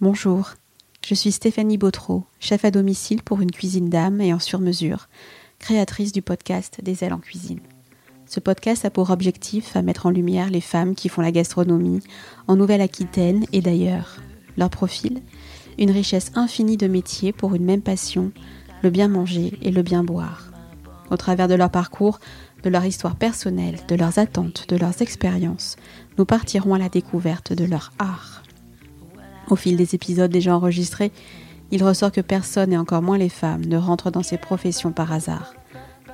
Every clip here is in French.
Bonjour, je suis Stéphanie Bautreau, chef à domicile pour une cuisine d'âme et en sur-mesure, créatrice du podcast Des ailes en cuisine. Ce podcast a pour objectif à mettre en lumière les femmes qui font la gastronomie en Nouvelle-Aquitaine et d'ailleurs. Leur profil Une richesse infinie de métiers pour une même passion, le bien manger et le bien boire. Au travers de leur parcours, de leur histoire personnelle, de leurs attentes, de leurs expériences, nous partirons à la découverte de leur art. Au fil des épisodes déjà enregistrés, il ressort que personne, et encore moins les femmes, ne rentrent dans ces professions par hasard.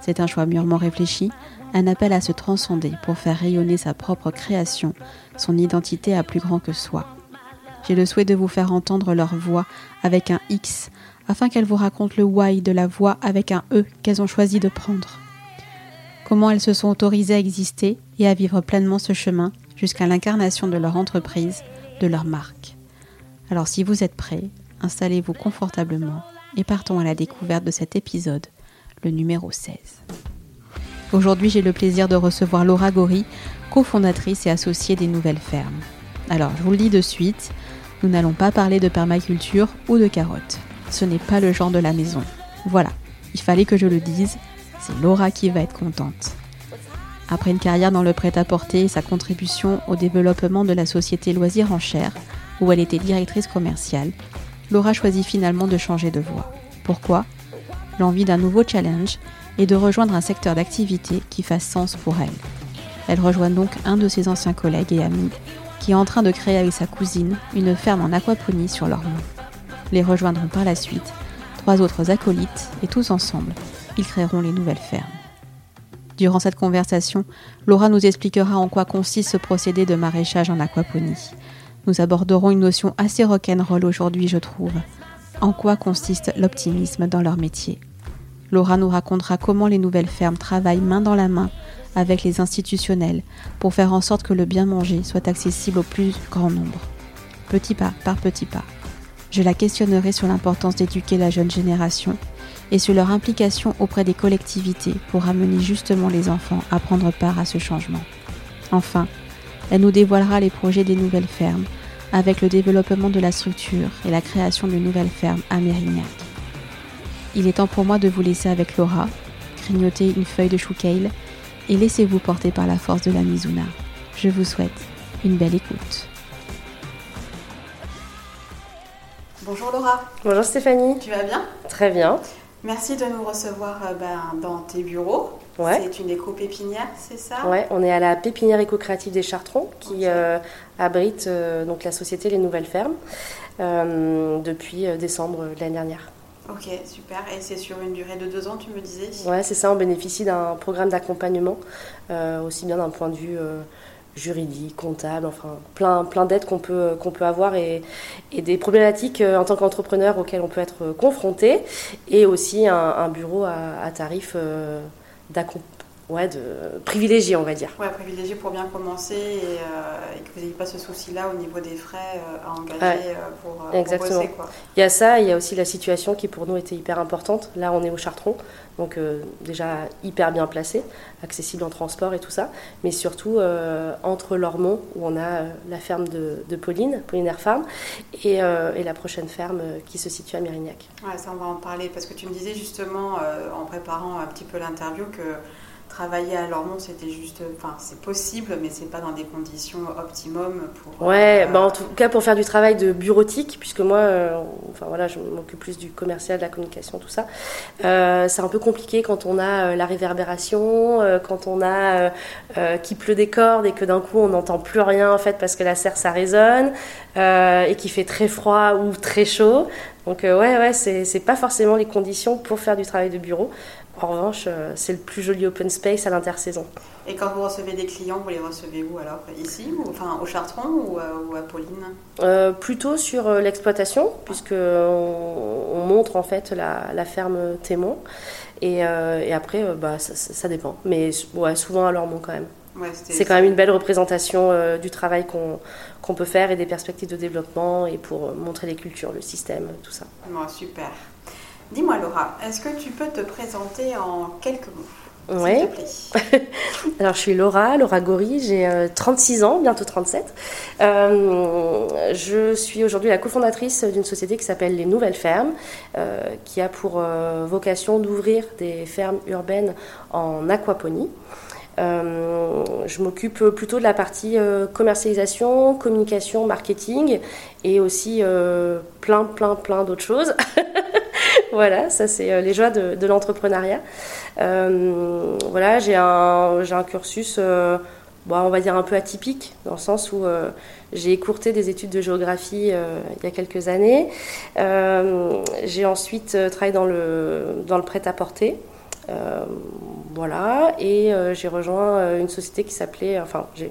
C'est un choix mûrement réfléchi, un appel à se transcender pour faire rayonner sa propre création, son identité à plus grand que soi. J'ai le souhait de vous faire entendre leur voix avec un X, afin qu'elles vous racontent le why de la voix avec un E qu'elles ont choisi de prendre. Comment elles se sont autorisées à exister et à vivre pleinement ce chemin jusqu'à l'incarnation de leur entreprise, de leur marque. Alors si vous êtes prêts, installez-vous confortablement et partons à la découverte de cet épisode, le numéro 16. Aujourd'hui, j'ai le plaisir de recevoir Laura Gori, cofondatrice et associée des Nouvelles Fermes. Alors, je vous le dis de suite, nous n'allons pas parler de permaculture ou de carottes. Ce n'est pas le genre de la maison. Voilà, il fallait que je le dise, c'est Laura qui va être contente. Après une carrière dans le prêt-à-porter et sa contribution au développement de la société Loisirs en Chair, où elle était directrice commerciale, Laura choisit finalement de changer de voie. Pourquoi? L'envie d'un nouveau challenge et de rejoindre un secteur d'activité qui fasse sens pour elle. Elle rejoint donc un de ses anciens collègues et amis qui est en train de créer avec sa cousine une ferme en aquaponie sur leur nom. Les rejoindront par la suite trois autres acolytes et tous ensemble, ils créeront les nouvelles fermes. Durant cette conversation, Laura nous expliquera en quoi consiste ce procédé de maraîchage en aquaponie. Nous aborderons une notion assez rock'n'roll aujourd'hui, je trouve. En quoi consiste l'optimisme dans leur métier? Laura nous racontera comment les nouvelles fermes travaillent main dans la main avec les institutionnels pour faire en sorte que le bien manger soit accessible au plus grand nombre. Petit pas par petit pas. Je la questionnerai sur l'importance d'éduquer la jeune génération et sur leur implication auprès des collectivités pour amener justement les enfants à prendre part à ce changement. Enfin, elle nous dévoilera les projets des nouvelles fermes avec le développement de la structure et la création de nouvelles fermes à Mérignac. Il est temps pour moi de vous laisser avec Laura, grignoter une feuille de chou et laissez-vous porter par la force de la Mizuna. Je vous souhaite une belle écoute. Bonjour Laura. Bonjour Stéphanie. Tu vas bien? Très bien. Merci de nous recevoir euh, ben, dans tes bureaux. C'est une éco-pépinière, c'est ça? Ouais, on est à la pépinière éco-créative des Chartrons qui euh, abrite euh, donc la société Les Nouvelles Fermes depuis décembre de l'année dernière. Ok, super. Et c'est sur une durée de deux ans, tu me disais? Ouais, c'est ça. On bénéficie d'un programme d'accompagnement, aussi bien d'un point de vue juridique, comptable, enfin plein, plein d'aides qu'on peut, qu'on peut avoir et, et des problématiques euh, en tant qu'entrepreneur auxquelles on peut être confronté et aussi un, bureau à, à tarif d'accompagnement ouais, de privilégié, on va dire. Ouais, privilégié pour bien commencer et, euh, que vous n'ayez pas ce souci-là au niveau des frais euh, à engager euh, pour, Exactement. Il y a ça, il y a aussi la situation qui pour nous était hyper importante. Là, on est au Chartron, donc déjà hyper bien placé, accessible en transport et tout ça, mais surtout entre Lormont, où on a la ferme de, de Pauline, Paulinaire Farm, et, et, la prochaine ferme qui se situe à Mérignac. Ouais, ça on va en parler, parce que tu me disais justement, en préparant un petit peu l'interview, que travailler à Lormont, c'était juste, enfin, c'est possible, mais c'est pas dans des conditions optimum pour. Ouais, euh, bah en tout cas pour faire du travail de bureautique, puisque moi, euh, enfin voilà, je m'occupe plus du commercial, de la communication, tout ça. Euh, c'est un peu compliqué quand on a la réverbération, quand on a qui pleut des cordes et que d'un coup on n'entend plus rien en fait parce que la serre ça résonne et qui fait très froid ou très chaud. Donc ouais, ouais, c'est pas forcément les conditions pour faire du travail de bureau. En revanche, euh, c'est le plus joli open space à l'intersaison. Et quand vous recevez des clients, vous les recevez où alors? Ici ou, enfin, Au Chartron ou, à Pauline? Euh, Plutôt sur euh, l'exploitation, puisque on, montre en fait la, ferme témoin. Et, après, bah, ça, dépend. Mais ouais, souvent à Lormont quand même. c'est quand même une belle représentation du travail qu'on peut faire et des perspectives de développement et pour montrer les cultures, le système, tout ça. super. Dis-moi Laura, est-ce que tu peux te présenter en quelques mots Oui. Alors, je suis Laura, Laura Gori, j'ai 36 ans, bientôt 37. je suis aujourd'hui la cofondatrice d'une société qui s'appelle Les Nouvelles Fermes, qui a pour vocation d'ouvrir des fermes urbaines en aquaponie. Euh, je m'occupe plutôt de la partie euh, commercialisation, communication, marketing et aussi euh, plein, plein, plein d'autres choses. voilà, ça c'est les joies de, l'entrepreneuriat. voilà, j'ai un, cursus, bon, on va dire un peu atypique, dans le sens où j'ai écourté des études de géographie il y a quelques années. j'ai ensuite travaillé dans le, prêt-à-porter. Euh, voilà, et euh, j'ai rejoint euh, une société qui s'appelait, enfin, j'ai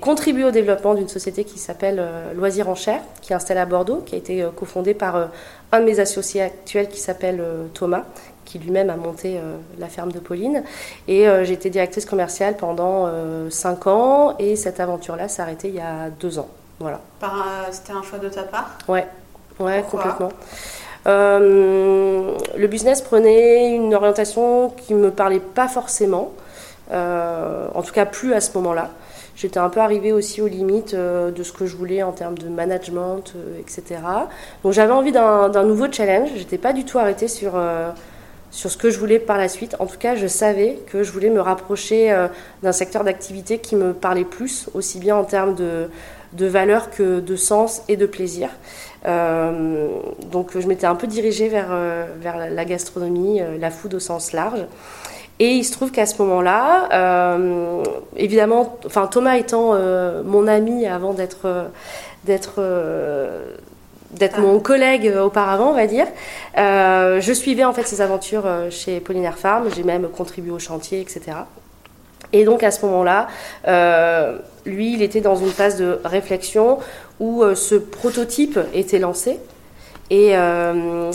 contribué au développement d'une société qui s'appelle Loisirs en Chair, qui est installée à Bordeaux, qui a été cofondée par un de mes associés actuels qui s'appelle Thomas, qui lui-même a monté la ferme de Pauline. Et j'ai été directrice commerciale pendant 5 ans, et cette aventure-là s'est arrêtée il y a 2 ans. Voilà. C'était un choix de ta part? Ouais, ouais complètement. Euh, le business prenait une orientation qui ne me parlait pas forcément, euh, en tout cas plus à ce moment-là. J'étais un peu arrivée aussi aux limites euh, de ce que je voulais en termes de management, etc. Donc j'avais envie d'un nouveau challenge. J'étais pas du tout arrêtée sur sur ce que je voulais par la suite. En tout cas, je savais que je voulais me rapprocher d'un secteur d'activité qui me parlait plus, aussi bien en termes de, de valeur que de sens et de plaisir. Euh, donc je m'étais un peu dirigée vers, euh, vers la gastronomie, euh, la food au sens large. Et il se trouve qu'à ce moment-là, évidemment, enfin Thomas étant mon ami avant d'être d'être d'être mon collègue auparavant, on va dire. je suivais en fait ses aventures chez Pollinaire Farm. J'ai même contribué au chantier, etc. Et donc à ce moment-là, lui, il était dans une phase de réflexion où euh, ce prototype était lancé. Euh,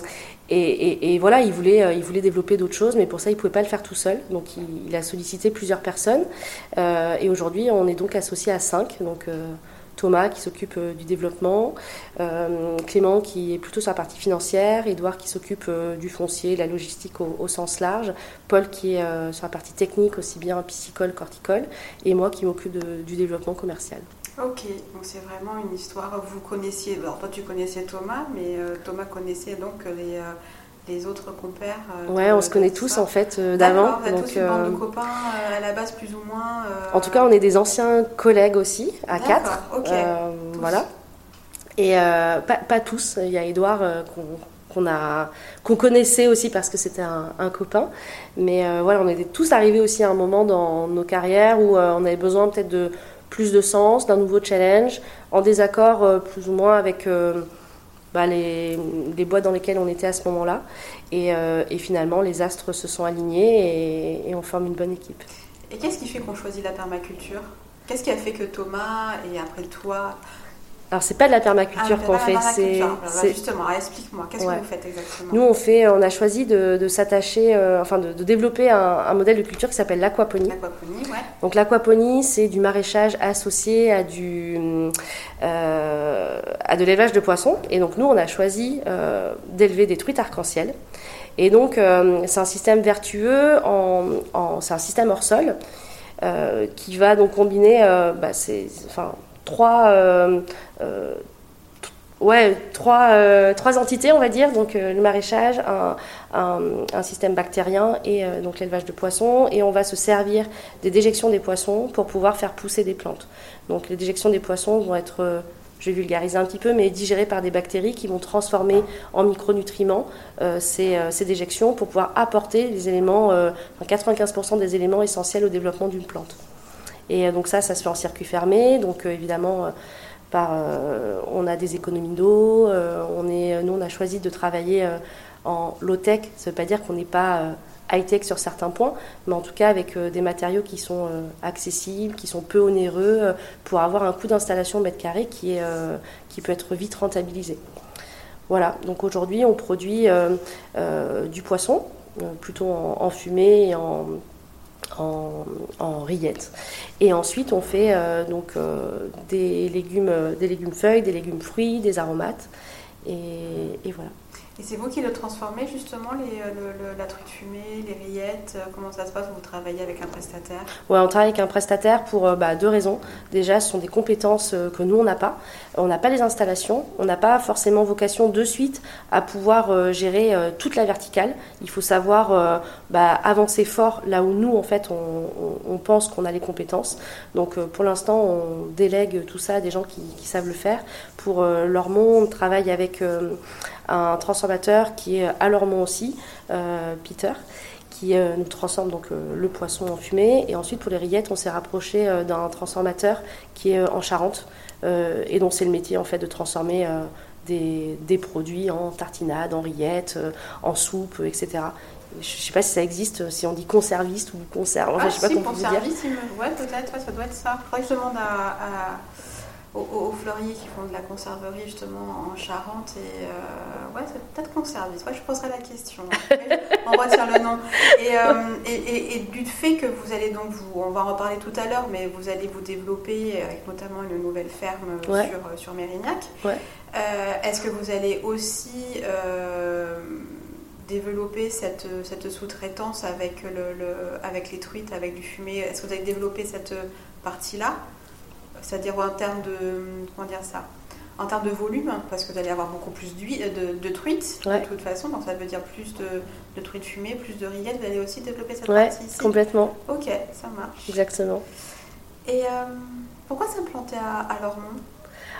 et, voilà, il voulait, euh, il voulait développer d'autres choses, mais pour ça, il ne pouvait pas le faire tout seul. Donc, il, a sollicité plusieurs personnes. et aujourd'hui, on est donc associé à cinq. Donc, Thomas qui s'occupe du développement, Clément qui est plutôt sur la partie financière, Edouard qui s'occupe du foncier, la logistique au, sens large, Paul qui est sur la partie technique, aussi bien piscicole, corticole, et moi qui m'occupe du développement commercial. Ok, donc c'est vraiment une histoire. Vous connaissiez, alors toi tu connaissais Thomas, mais euh, Thomas connaissait donc les, euh, les autres compères. Euh, ouais, on se connaît tous en fait d'avant. Vous êtes tous une bande de copains à la base plus ou moins. En tout cas, on est des anciens collègues aussi, à quatre. Ok. voilà. Et pas, pas, tous. Il y a Edouard qu'on a qu'on connaissait aussi parce que c'était un, un, copain. Mais voilà, on était tous arrivés aussi à un moment dans nos carrières où on avait besoin peut-être de plus de sens, d'un nouveau challenge, en désaccord euh, plus ou moins avec euh, bah, les, les, boîtes dans lesquelles on était à ce moment-là. Et, euh, et, finalement, les astres se sont alignés et, et on forme une bonne équipe. Et qu'est-ce qui fait qu'on choisit la permaculture? Qu'est-ce qui a fait que Thomas et après toi alors c'est pas de la permaculture ah, qu'on fait, c'est justement. Explique-moi, qu'est-ce que vous faites exactement Nous on fait, on a choisi de, s'attacher, euh, enfin de, développer un, modèle de culture qui s'appelle l'aquaponie. L'aquaponie, ouais. Donc l'aquaponie, c'est du maraîchage associé à du euh, à de l'élevage de poissons. Et donc nous on a choisi euh, d'élever des truites arc-en-ciel. Et donc c'est un système vertueux, en, c'est un système hors sol. qui va donc combiner, bah, enfin, trois, euh, euh, ouais, euh, entités, on va dire, donc le maraîchage, un, système bactérien et donc l'élevage de poissons. Et on va se servir des déjections des poissons pour pouvoir faire pousser des plantes. Donc les déjections des poissons vont être je vais vulgariser un petit peu, mais digérées par des bactéries qui vont transformer en micronutriments ces, ces, déjections pour pouvoir apporter les éléments, 95% des éléments essentiels au développement d'une plante. Et euh, donc ça, ça se fait en circuit fermé. Donc euh, évidemment, euh, on a des économies d'eau. nous, on a choisi de travailler en low-tech. Ça ne veut pas dire qu'on n'est pas high-tech sur certains points, mais en tout cas avec des matériaux qui sont accessibles, qui sont peu onéreux, pour avoir un coût d'installation mètre carré qui, qui peut être vite rentabilisé. Voilà, donc aujourd'hui on produit du poisson, plutôt en fumée et en, en, rillettes. Et ensuite, on fait euh, donc euh, légumes, des légumes feuilles, des légumes fruits, des aromates, et, voilà. Et c'est vous qui le transformez justement, euh, la truite fumée, les rillettes euh, Comment ça se passe? Vous travaillez avec un prestataire? On travaille avec un prestataire pour euh, bah, deux raisons. Déjà, ce sont des compétences que nous, on n'a pas. On n'a pas les installations. On n'a pas forcément vocation de suite à pouvoir gérer toute la verticale. Il faut savoir bah, avancer fort là où nous, en fait, on, pense qu'on a les compétences. Donc, pour l'instant, on délègue tout ça à des gens qui savent le faire. Pour Lormont, on travaille avec un transformateur qui est à Lormont aussi, euh, Peter, qui euh, nous transforme donc euh, le poisson en fumée. Et ensuite pour les rillettes, on s'est rapproché d'un transformateur qui est en Charente et dont c'est le métier en fait de transformer des, des, produits en tartinade, en rillettes, en soupe, etc. Je ne sais pas si ça existe, si on dit conserviste ou conserve. Ah, je sais si, pas comment vous dire. Ouais, peut-être, ça doit être ça. Faudrait que je demande à aux, fleuriers qui font de la conserverie justement en Charente et euh, ouais c'est peut-être conserviste ouais, je poserai la question. On retient le nom. Euh, et, et, du fait que vous allez donc vous on va en reparler tout à l'heure mais vous allez vous développer avec notamment une nouvelle ferme sur, sur Mérignac. Ouais. Euh, est-ce que vous allez aussi développer cette, cette sous-traitance avec, le, le, avec les truites, avec du fumé Est-ce que vous allez développer cette partie-là? C'est-à-dire en termes de comment dire ça en termes de volume, parce que vous allez avoir beaucoup plus de, de truites de toute façon, donc ça veut dire plus de, de truites fumées, plus de rillettes. Vous allez aussi développer cette partie ici complètement. Ok, ça marche. Exactement. Et euh, pourquoi s'implanter à, à Lormont?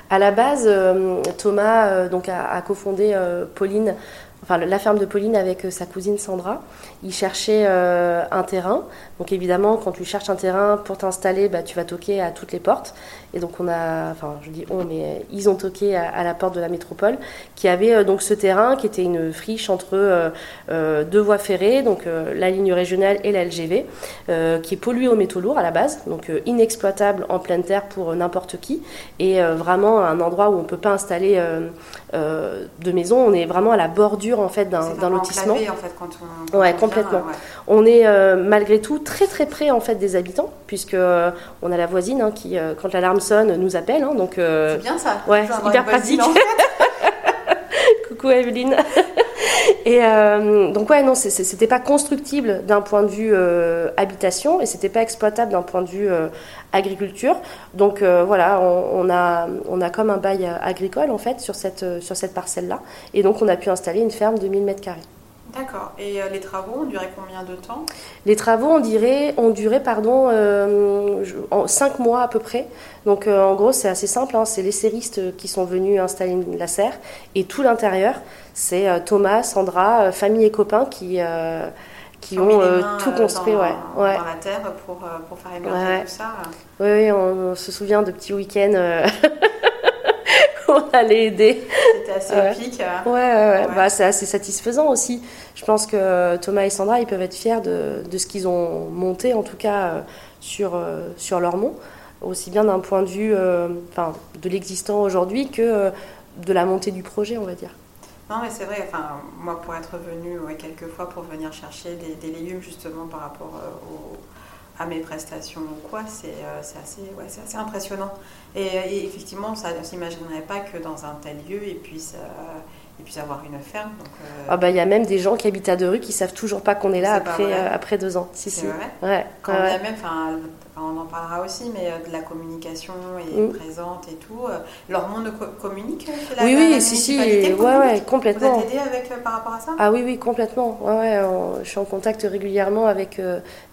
À la base, euh, Thomas euh, donc a, a cofondé Pauline enfin la ferme de Pauline avec sa cousine Sandra. Il cherchait un terrain. Donc évidemment, quand tu cherches un terrain pour t'installer, bah, tu vas toquer à toutes les portes. Et donc on a, enfin je dis on, mais ils ont toqué à, la porte de la métropole, qui avait euh, donc ce terrain qui était une friche entre euh, euh, deux voies ferrées, donc la ligne régionale et la LGV, qui est polluée aux métaux lourds à la base, donc inexploitable en pleine terre pour n'importe qui, et vraiment un endroit où on peut pas installer de maison. On est vraiment à la bordure en fait d'un lotissement. en fait, quand on, ouais, complètement. On est malgré tout très très près en fait des habitants, puisque on a la voisine hein, qui, quand l'alarme nous appelle. Hein, donc, euh, c'est bien ça. Ouais, hyper pratique. Coucou Evelyne. Et euh, donc ouais, non, c'était pas constructible d'un point de vue euh, habitation et c'était pas exploitable d'un point de vue agriculture. Donc voilà, on, a, on a comme un bail agricole en fait sur cette, sur cette parcelle-là. Et donc on a pu installer une ferme de 1000 mètres carrés. D'accord. Et euh, les travaux ont duré combien de temps? Les travaux ont duré, ont duré pardon, euh, en 5 mois à peu près. Donc euh, en gros, c'est assez simple. Hein. c'est les séristes qui sont venus installer la serre. Et tout l'intérieur, c'est Thomas, Sandra, famille et copains qui, qui ont tout construit. Dans, ouais. ouais. dans la terre pour, pour faire émerger tout ça. Oui, oui on, on, se souvient de petits week-ends. on allait aider. C'était assez épique. Ouais, ouais, ouais. Bah, c'est assez satisfaisant aussi. Je pense que Thomas et Sandra, ils peuvent être fiers de, de ce qu'ils ont monté, en tout cas euh, sur, euh, sur leur mont, aussi bien d'un point de vue euh, enfin, de l'existant aujourd'hui que de la montée du projet, on va dire. Non, mais c'est vrai, enfin, moi, pour être venue ouais, quelques fois pour venir chercher des, des légumes, justement, par rapport au à mes prestations ou quoi, c'est euh, assez, ouais, assez impressionnant. Et, et effectivement, ça ne s'imaginerait pas que dans un tel lieu, et puisse, euh, et puisse avoir une ferme. Euh, ah bah il y a même des gens qui habitent à deux rues qui savent toujours pas qu'on est là après, après deux ans. Si, si. Vrai ouais. Quand ouais. même, on en parlera aussi, mais euh, de la communication est mm. présente et tout. Euh, leur monde communique euh, la, Oui, oui, si, si, ouais, ouais, complètement. Vous êtes aidé avec, par rapport à ça? Ah oui, oui, complètement. Ouais, ouais, je suis en contact régulièrement avec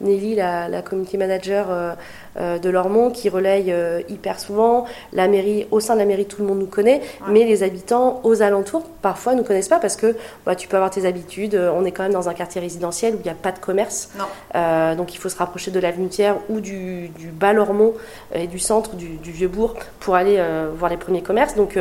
Nelly, la, la community manager euh, de Lormont qui relaye euh, hyper souvent. La mairie, au sein de la mairie, tout le monde nous connaît, mais les habitants aux alentours, parfois, ne nous connaissent pas parce que bah, tu peux avoir tes habitudes. Euh, on est quand même dans un quartier résidentiel où il n'y a pas de commerce. donc il faut se rapprocher de l'avenue Thiers ou du, bas Lormont et du centre du, Vieux-Bourg pour aller voir les premiers commerces. Donc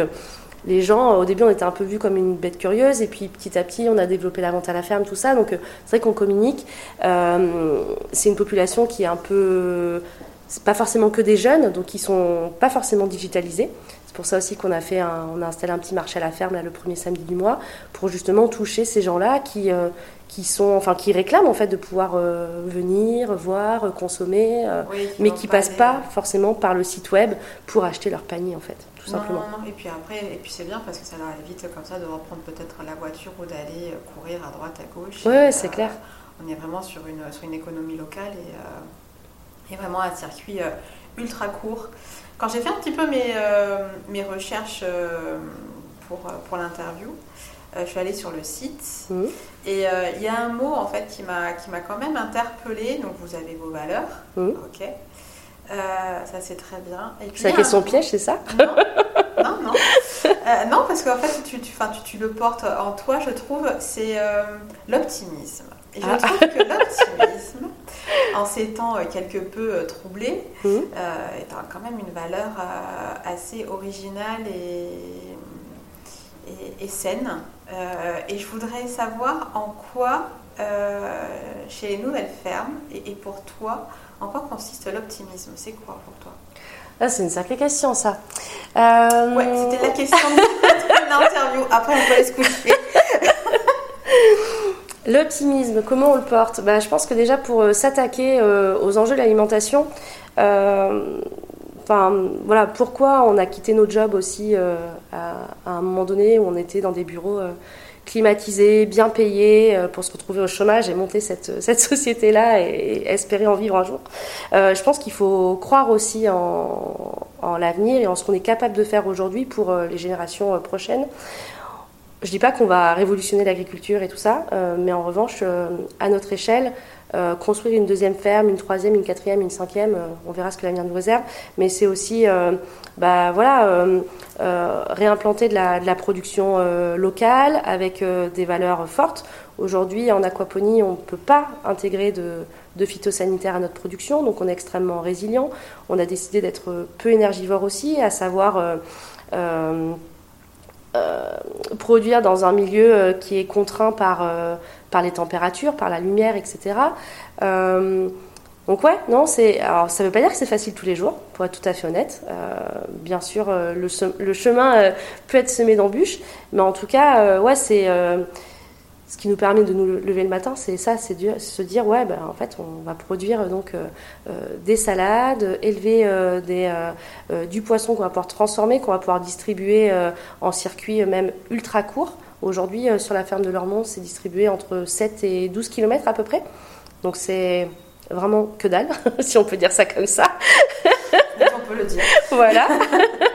les gens, au début, on était un peu vus comme une bête curieuse, et puis petit à petit, on a développé la vente à la ferme, tout ça. Donc, c'est vrai qu'on communique. c'est une population qui est un peu c'est pas forcément que des jeunes, donc ils sont pas forcément digitalisés. C'est pour ça aussi qu'on a fait, on a installé un petit marché à la ferme là, le premier samedi du mois pour justement toucher ces gens-là qui euh, qui sont, enfin qui réclament en fait de pouvoir euh, venir, voir, euh, consommer, mais qui passent pas forcément par le site web pour acheter leur panier en fait, tout tout simplement. Non, non, et puis après, et puis c'est bien parce que ça leur évite comme ça de reprendre peut-être la voiture ou d'aller euh, courir à droite, à gauche. Oui, c'est clair. On est vraiment sur une, sur une économie locale et, et vraiment un circuit ultra court. Quand j'ai fait un petit peu mes, mes recherches pour, pour l'interview, je suis allée sur le site mmh. et il y a un mot en fait qui m'a quand même interpellée. Donc vous avez vos valeurs, mmh. ok. Euh, ça c'est très bien. C'est la question piège, c'est ça Non, non, non. Euh, non parce qu'en fait, tu, tu, tu, tu, le portes en toi, je trouve, c'est euh, l'optimisme. Et je ah. trouve que l'optimisme, en ces temps quelque peu troublés, mmh. est quand même une valeur assez originale et, et, saine. et je voudrais savoir en quoi, chez les nouvelles fermes et, et pour toi, en quoi consiste l'optimisme? C'est quoi pour toi? Ah, c'est une sacrée question, ça. Euh... Ouais, c'était la question de l'interview. Après, on peut aller se coucher. L'optimisme, comment on le porte? Bah, Je pense que déjà pour euh, s'attaquer euh, aux enjeux de l'alimentation, euh, voilà, pourquoi on a quitté nos jobs aussi à, un moment donné où on était dans des bureaux climatisé, bien payé euh, pour se retrouver au chômage et monter cette, société-là et, espérer en vivre un jour. Je pense qu'il faut croire aussi en, en l'avenir et en ce qu'on est capable de faire aujourd'hui pour les générations prochaines. Je ne dis pas qu'on va révolutionner l'agriculture et tout ça, mais en revanche, à notre échelle, euh, construire une deuxième ferme, une troisième, une quatrième, une cinquième, euh, on verra ce que l'avenir nous réserve. Mais c'est aussi, euh, bah, voilà, réimplanter de la, production locale avec des valeurs fortes. Aujourd'hui, en aquaponie, on ne peut pas intégrer de, phytosanitaires à notre production, donc on est extrêmement résilient. On a décidé d'être peu énergivore aussi, à savoir produire dans un milieu qui est contraint par par les températures, par la lumière, etc. Euh, donc ouais, non, ça veut pas dire que c'est facile tous les jours, pour être tout à fait honnête. Euh, bien sûr, euh, le, le, chemin peut être semé d'embûches, mais en tout cas, ouais, c'est ce qui nous permet de nous lever le matin, c'est ça, c'est se dire ouais, ben, en fait, on va produire donc des salades, élever des, du poisson qu'on va pouvoir transformer, qu'on va pouvoir distribuer en circuit même ultra court. Aujourd'hui, euh, sur la ferme de Lormont, c'est distribué entre 7 et 12 km à peu près. Donc c'est vraiment que dalle, si on peut dire ça comme ça. on peut le dire. Voilà.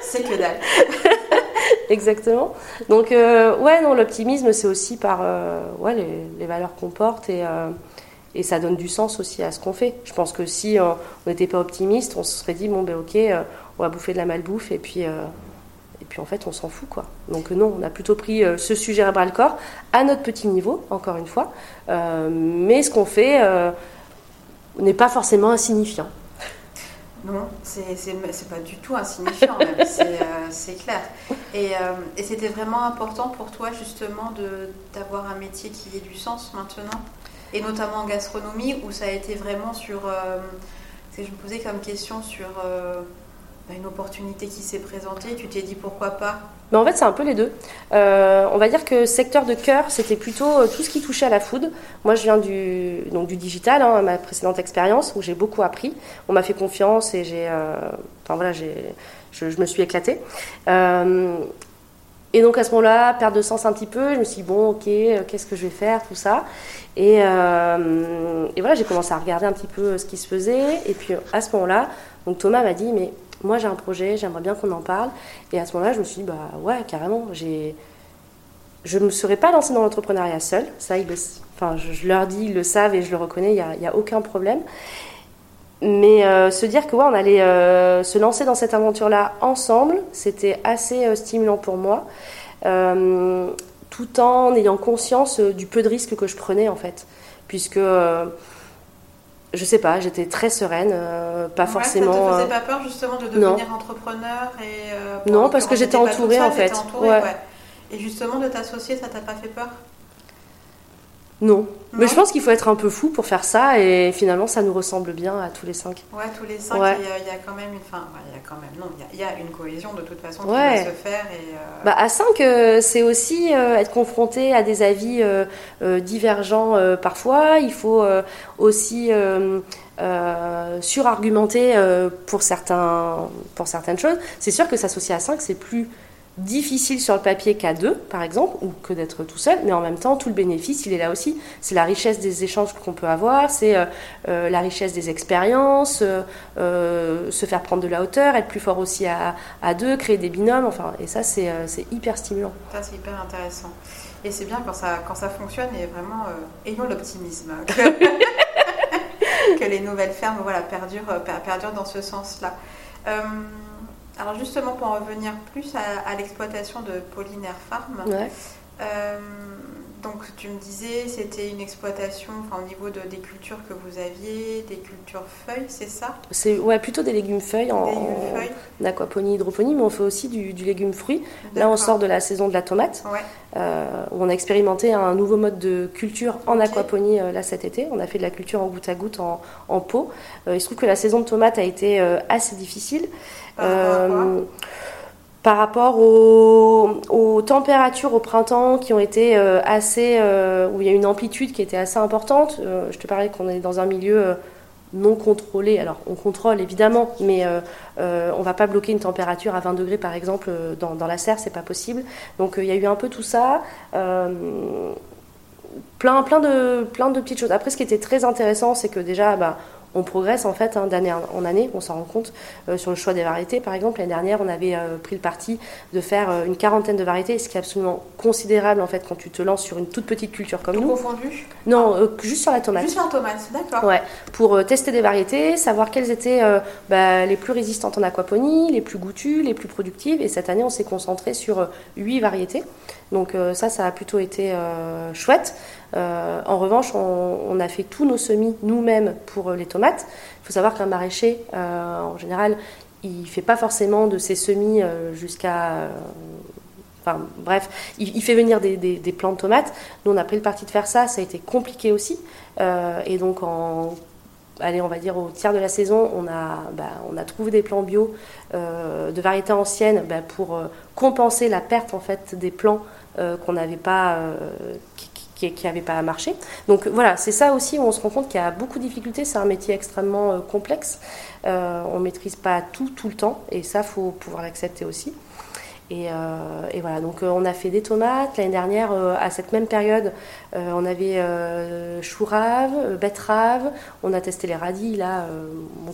c'est que dalle. Exactement. Donc, euh, ouais, non, l'optimisme, c'est aussi par euh, ouais, les, valeurs qu'on porte et, et ça donne du sens aussi à ce qu'on fait. Je pense que si on n'était pas optimiste, on se serait dit, bon, ben ok, on va bouffer de la malbouffe et puis puis en fait, on s'en fout, quoi. Donc non, on a plutôt pris euh, ce sujet à bras le corps, à notre petit niveau, encore une fois. Euh, mais ce qu'on fait euh, n'est pas forcément insignifiant. Non, c'est pas du tout insignifiant, c'est clair. Et, et c'était vraiment important pour toi, justement, d'avoir un métier qui ait du sens maintenant, et notamment en gastronomie, où ça a été vraiment sur. je me posais comme question sur une opportunité qui s'est présentée, tu t'es dit pourquoi pas mais en fait, c'est un peu les deux. Euh, on va dire que secteur de cœur, c'était plutôt euh, tout ce qui touchait à la food. Moi, je viens du, donc, du digital, hein, ma précédente expérience, où j'ai beaucoup appris. On m'a fait confiance et j'ai, euh, enfin voilà, j'ai, je, me suis éclatée. Et donc à ce moment-là, perte de sens un petit peu. Je me suis dit bon, ok, qu'est-ce que je vais faire, tout ça. Et, et voilà, j'ai commencé à regarder un petit peu ce qui se faisait. Et puis à ce moment-là, donc Thomas m'a dit mais moi j'ai un projet, j'aimerais bien qu'on en parle. Et à ce moment-là, je me suis dit, bah ouais, carrément, j'ai... je ne me serais pas lancée dans l'entrepreneuriat seule. Ça, enfin, je, leur dis, ils le savent et je le reconnais, il n'y a, aucun problème. Mais euh, se dire que ouais, on allait euh, se lancer dans cette aventure-là ensemble, c'était assez euh, stimulant pour moi, tout en ayant conscience du peu de risques que je prenais en fait, puisque je sais pas, j'étais très sereine, pas forcément. Ça te faisait pas peur justement de devenir entrepreneur et Non, parce que j'étais entourée en fait. ouais. Et justement de t'associer, ça t'a pas fait peur? Non. Mais je pense qu'il faut être un peu fou pour faire ça et finalement ça nous ressemble bien à tous les cinq. Ouais, tous les cinq, il, y a, quand même une fin. il y a quand même non, il y, a, une cohésion de toute façon qui va se faire. Et, euh, bah, à cinq, euh, c'est aussi euh, être confronté à des avis divergents parfois. Il faut aussi surargumenté pour, certains, pour certaines choses. C'est sûr que s'associer à 5, c'est plus difficile sur le papier qu'à deux, par exemple, ou que d'être tout seul, mais en même temps, tout le bénéfice, il est là aussi. C'est la richesse des échanges qu'on peut avoir, c'est euh, euh, la richesse des expériences, euh, se faire prendre de la hauteur, être plus fort aussi à, à deux, créer des binômes, enfin, et ça, c'est hyper stimulant. Ça, c'est hyper intéressant. Et c'est bien quand ça, quand ça fonctionne, et vraiment, ayons l'optimisme. Que, les nouvelles fermes voilà, perdurent, perdurent dans ce sens-là. Alors justement, pour en revenir plus à, l'exploitation de Pollinaire Farm, euh, donc tu me disais, c'était une exploitation au niveau de, des cultures que vous aviez, des cultures feuilles, c'est ça? C'est ouais, plutôt des légumes feuilles en, aquaponie, hydroponie, mais on fait aussi du, légume fruit. Là, on sort de la saison de la tomate, euh, où on a expérimenté un nouveau mode de culture en aquaponie euh, là cet été. On a fait de la culture en goutte à goutte en, pot. il se trouve que la saison de tomate a été assez difficile. Euh, par rapport aux, températures au printemps qui ont été euh, assez, euh, où il y a une amplitude qui était assez importante. je te parlais qu'on est dans un milieu non contrôlé. Alors on contrôle évidemment, mais on on va pas bloquer une température à 20 degrés par exemple dans, la serre, c'est pas possible. Donc il y a eu un peu tout ça. plein, plein, de, plein de petites choses. Après, ce qui était très intéressant, c'est que déjà, bah, on progresse en fait hein, d'année en année, on s'en rend compte euh, sur le choix des variétés. Par exemple, l'année dernière, on avait euh, pris le parti de faire euh, une quarantaine de variétés, ce qui est absolument considérable en fait quand tu te lances sur une toute petite culture comme Tout nous. confondu Non, juste sur la tomate. Juste sur la tomate, d'accord. Ouais, pour tester des variétés, savoir quelles étaient bah, les plus résistantes en aquaponie, les plus goûtues, les plus productives. Et cette année, on s'est concentré sur huit variétés. Donc ça, ça a plutôt été chouette. Euh, en revanche, on, a fait tous nos semis nous-mêmes pour les tomates. Il faut savoir qu'un maraîcher, euh, en général, il ne fait pas forcément de ses semis euh, jusqu'à... Enfin, bref, il, fait venir des, plants de tomates. Nous, on a pris le parti de faire ça. Ça a été compliqué aussi. et donc, allez, on va dire au tiers de la saison, on a, bah, trouvé des plants bio de variétés anciennes bah, pour compenser la perte en fait des plants qu'on n'avait pas, qui n'avait pas marché. Donc voilà, c'est ça aussi où on se rend compte qu'il y a beaucoup de difficultés. C'est un métier extrêmement euh, complexe. Euh, on ne maîtrise pas tout tout le temps et ça, faut pouvoir l'accepter aussi. Euh, et, voilà, donc euh, on a fait des tomates. L'année dernière, euh, à cette même période, on avait chou rave, betterave. On a testé les radis, là,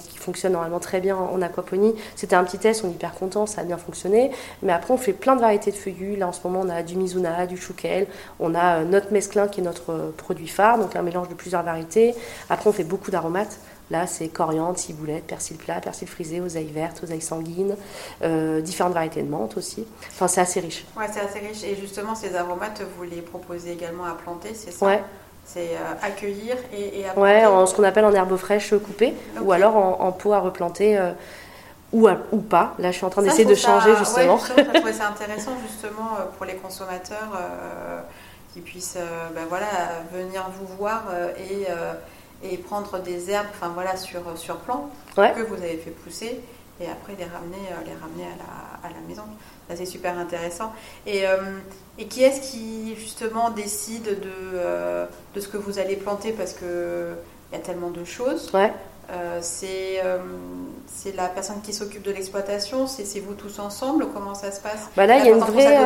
qui fonctionnent normalement très bien en aquaponie. C'était un petit test, on est hyper content, ça a bien fonctionné. Mais après, on fait plein de variétés de feuillus. Là, en ce moment, on a du mizuna, du chouquel. On a notre mesclin qui est notre produit phare, donc un mélange de plusieurs variétés. Après, on fait beaucoup d'aromates. Là, c'est coriandre, ciboulette, persil plat, persil frisé, oseille verte, oseille sanguine, euh, différentes variétés de menthe aussi. Enfin, c'est assez riche. Ouais, c'est assez riche. Et justement, ces aromates, vous les proposez également à planter, c'est ça Ouais. C'est euh, accueillir et, et Ouais, en, ce qu'on appelle en herbe fraîche coupée, ou alors en, pot à replanter. Euh, ou, ou pas. Là, je suis en train d'essayer de changer justement. Ouais, c'est intéressant justement pour les consommateurs qui puissent ben, voilà, venir vous voir et et prendre des herbes enfin voilà, sur, sur plan que vous avez fait pousser et après les ramener, euh, les ramener à, la, à la maison. Ça, c'est super intéressant. Et, euh, et qui est-ce qui, justement, décide de, euh, de ce que vous allez planter? Parce qu'il y a tellement de choses. Ouais. Euh, euh, c'est la personne qui s'occupe de l'exploitation, c'est vous tous ensemble, comment ça se passe? Bah Là, il y a une vraie,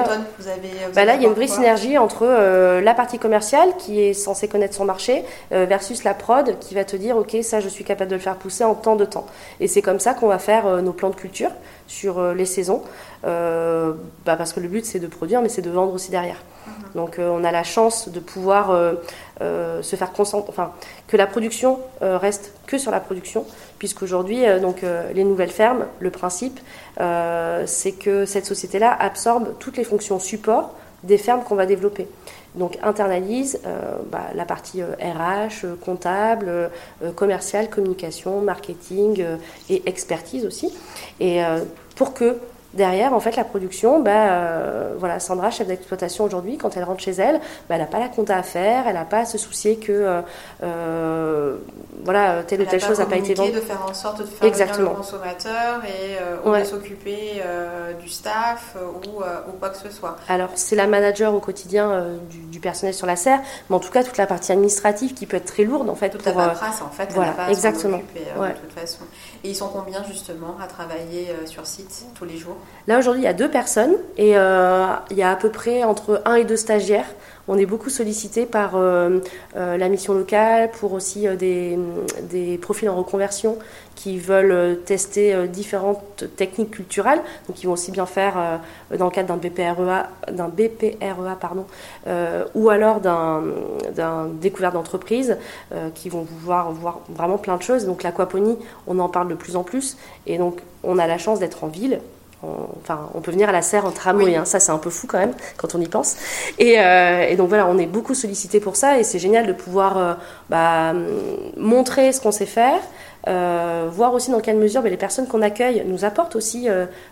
bah là, il y a une vraie synergie entre euh, la partie commerciale qui est censée connaître son marché versus la prod qui va te dire ok ça je suis capable de le faire pousser en temps de temps. Et c'est comme ça qu'on va faire nos plans de culture sur les saisons, bah, parce que le but c'est de produire mais c'est de vendre aussi derrière. Mhm. Donc on a la chance de pouvoir se faire concentrer, enfin que la production reste que sur la production, puisqu'aujourd'hui, euh, donc euh, les nouvelles fermes, le principe, euh, c'est que cette société-là absorbe toutes les fonctions support des fermes qu'on va développer. Donc internalise bah, la partie RH, comptable, commercial, communication, marketing et expertise aussi. Et pour que derrière, en fait, la production, bah, voilà, Sandra, chef d'exploitation aujourd'hui, quand elle rentre chez elle, bah, elle n'a pas la compta à faire, elle n'a pas à se soucier que voilà, telle ou telle chose n'a pas été vendue. de faire en sorte de faire Exactement. le consommateur et on va s'occuper du staff ou, ou, quoi que ce soit. Alors, c'est la manager au quotidien du, personnel sur la serre, mais en tout cas, toute la partie administrative qui peut être très lourde, en fait. Toute la paperasse, en fait, voilà, exactement. de toute façon. Et ils sont combien, justement, à travailler sur site tous les jours? Là, aujourd'hui, il y a deux personnes et euh, il y a à peu près entre un et deux stagiaires. On est beaucoup sollicité par euh, euh, la mission locale, pour aussi des, des, profils en reconversion qui veulent tester différentes techniques culturelles. Donc, ils vont aussi bien faire dans le cadre d'un BPREA, d'un BPREA ou alors d'un découverte d'entreprise, qui vont pouvoir voir vraiment plein de choses. Donc, l'aquaponie, on en parle de plus en plus. Et donc, on a la chance d'être en ville on, enfin, on peut venir à la serre en tramway, hein. ça c'est un peu fou quand même quand on y pense. Euh, et, donc voilà, on est beaucoup sollicité pour ça et c'est génial de pouvoir euh, bah, montrer ce qu'on sait faire, euh, voir aussi dans quelle mesure les personnes qu'on accueille nous apportent aussi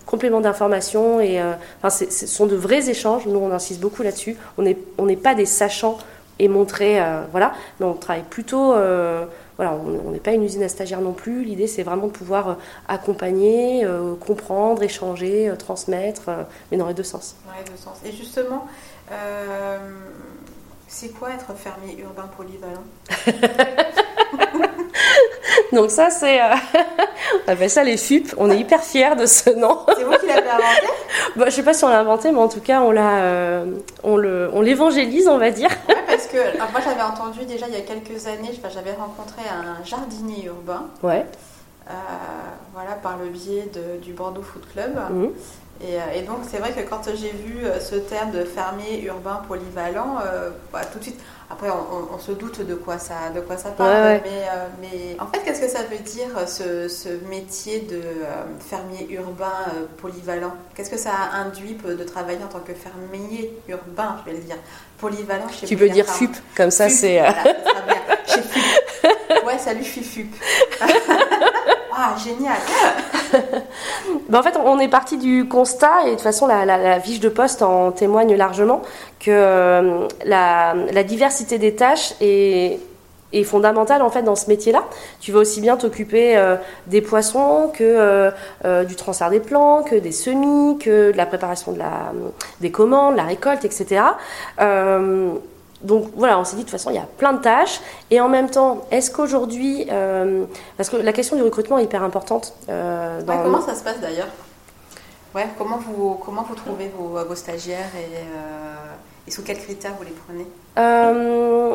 complément d'informations et enfin, ce sont de vrais échanges. Nous on insiste beaucoup là-dessus. On n'est on n'est pas des sachants et montrés, voilà, mais on travaille plutôt voilà, on n'est pas une usine à stagiaires non plus. L'idée, c'est vraiment de pouvoir euh, accompagner, euh, comprendre, échanger, euh, transmettre, mais dans les deux sens. Dans les deux sens. Et justement, c'est quoi être fermier urbain polyvalent Donc ça, c'est... on appelle ça les FUP. On est hyper fiers de ce nom. C'est vous qui l'avez inventé bah, Je sais pas si on l'a inventé, mais en tout cas, on, l'a, on, l'évangélise, on va dire parce que moi j'avais entendu déjà il y a quelques années, j'avais rencontré un jardinier urbain. Ouais. Euh, voilà, par le biais du Bordeaux Food Club. Mhm. Euh, et, donc c'est vrai que quand j'ai vu euh, ce terme de fermier urbain polyvalent, bah, tout de suite, après on, se doute de quoi ça, de quoi ça parle, Mais, en fait qu'est-ce que ça veut dire ce, métier de fermier urbain polyvalent? Qu'est-ce que ça induit de travailler en tant que fermier urbain, je vais le dire? Polyvalent chez Tu peux dire FUP, comme ça c'est. Voilà. Ouais, salut, je suis FUP. ah, génial. ben, en fait, on est parti du constat, et de toute façon, la, la, fiche de poste en témoigne largement, que euh, la, diversité des tâches est fondamentale en fait dans ce métier-là. Tu vas aussi bien t'occuper euh, des poissons que euh, du transfert des plants, que des semis, que de la préparation des commandes, la récolte, etc. donc voilà, on s'est dit de toute façon il y a plein de tâches et en même temps, est-ce qu'aujourd'hui, parce que la question du recrutement est hyper importante. Dans comment ça se passe d'ailleurs? Ouais, comment vous comment vous trouvez vos, vos stagiaires et, et sous quels critères vous les prenez?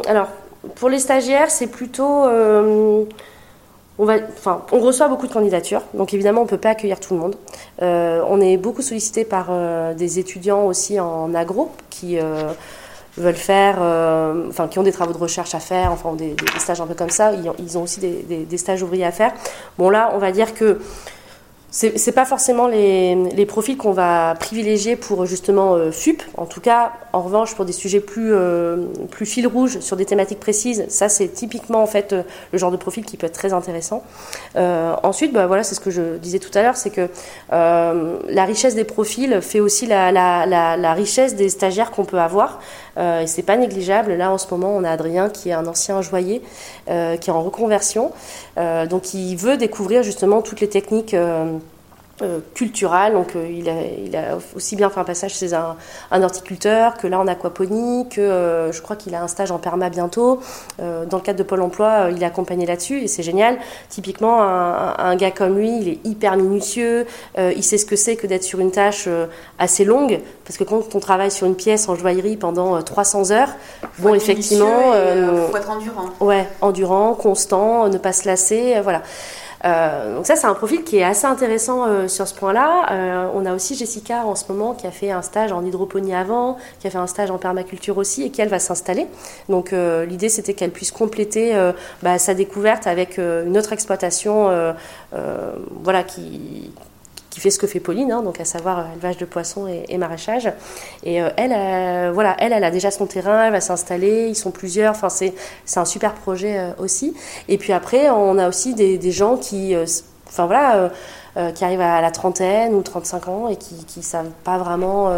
Alors pour les stagiaires, c'est plutôt. Euh, on, va, enfin, on reçoit beaucoup de candidatures, donc évidemment, on ne peut pas accueillir tout le monde. Euh, on est beaucoup sollicité par euh, des étudiants aussi en agro qui veulent faire, enfin, qui ont des travaux de recherche à faire, enfin, des, stages un peu comme ça. Ils, ont aussi des, stages ouvriers à faire. Bon, là, on va dire que c'est pas forcément les, profils qu'on va privilégier pour justement euh, FUP. En tout cas, en revanche, pour des sujets plus, euh, plus fil rouge sur des thématiques précises, ça c'est typiquement en fait euh, le genre de profil qui peut être très intéressant. ensuite, bah, voilà, c'est ce que je disais tout à l'heure, c'est que la richesse des profils fait aussi la richesse des stagiaires qu'on peut avoir. Et c'est pas négligeable. Là, en ce moment, on a Adrien qui est un ancien joaillier, qui est en reconversion, donc il veut découvrir justement toutes les techniques euh, culturel. Donc, euh, il, a, il, a, aussi bien fait un passage chez un, un horticulteur que là en aquaponie, que euh, je crois qu'il a un stage en perma bientôt. dans le cadre de Pôle emploi, il est accompagné là-dessus et c'est génial. Typiquement, un, un, gars comme lui, il est hyper minutieux. il sait ce que c'est que d'être sur une tâche assez longue. Parce que quand on travaille sur une pièce en joaillerie pendant 300 heures, bon, effectivement. Il faut être endurant. Ouais, endurant, constant, ne pas se lasser. voilà. Euh, donc ça, c'est un profil qui est assez intéressant euh, sur ce point-là. Euh, on a aussi Jessica en ce moment qui a fait un stage en hydroponie avant, qui a fait un stage en permaculture aussi et qui elle va s'installer. Donc l'idée c'était qu'elle puisse compléter bah, sa découverte avec une autre exploitation, voilà qui qui fait ce que fait Pauline, hein, donc à savoir euh, élevage de poissons et, maraîchage. Et euh, elle, euh, voilà, elle, elle a déjà son terrain, elle va s'installer, ils sont plusieurs, enfin c'est, un super projet aussi. Et puis après, on a aussi des, gens qui, enfin voilà, qui arrivent à la trentaine ou 35 ans et qui ne savent pas vraiment